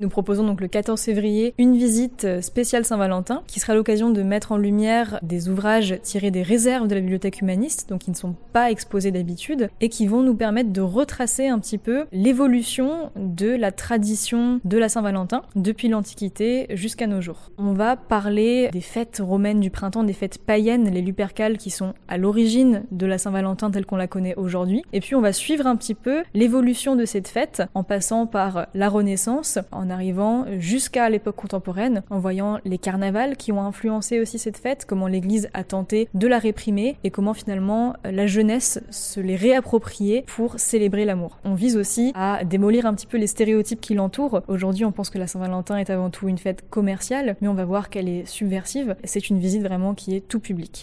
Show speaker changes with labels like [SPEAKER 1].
[SPEAKER 1] Nous proposons donc le 14 février une visite euh, spéciale Saint-Valentin qui sera l'occasion de mettre en lumière des ouvrages tirés des réserves de la bibliothèque humaniste, donc qui ne sont pas exposés d'habitude, et qui vont nous permettre de retracer un petit peu l'évolution de la tradition de la Saint-Valentin depuis l'Antiquité jusqu'à nos jours. On va parler des fêtes romaines du printemps, des fêtes païennes, les Lupercales qui sont à l'origine de la Saint-Valentin telle qu'on la connaît aujourd'hui, et puis on va suivre un petit peu l'évolution de cette fête en passant par la Renaissance, en en arrivant jusqu'à l'époque contemporaine, en voyant les carnavals qui ont influencé aussi cette fête, comment l'Église a tenté de la réprimer et comment finalement la jeunesse se les réappropriait pour célébrer l'amour. On vise aussi à démolir un petit peu les stéréotypes qui l'entourent. Aujourd'hui, on pense que la Saint-Valentin est avant tout une fête commerciale, mais on va voir qu'elle est subversive. C'est une visite vraiment qui est tout public.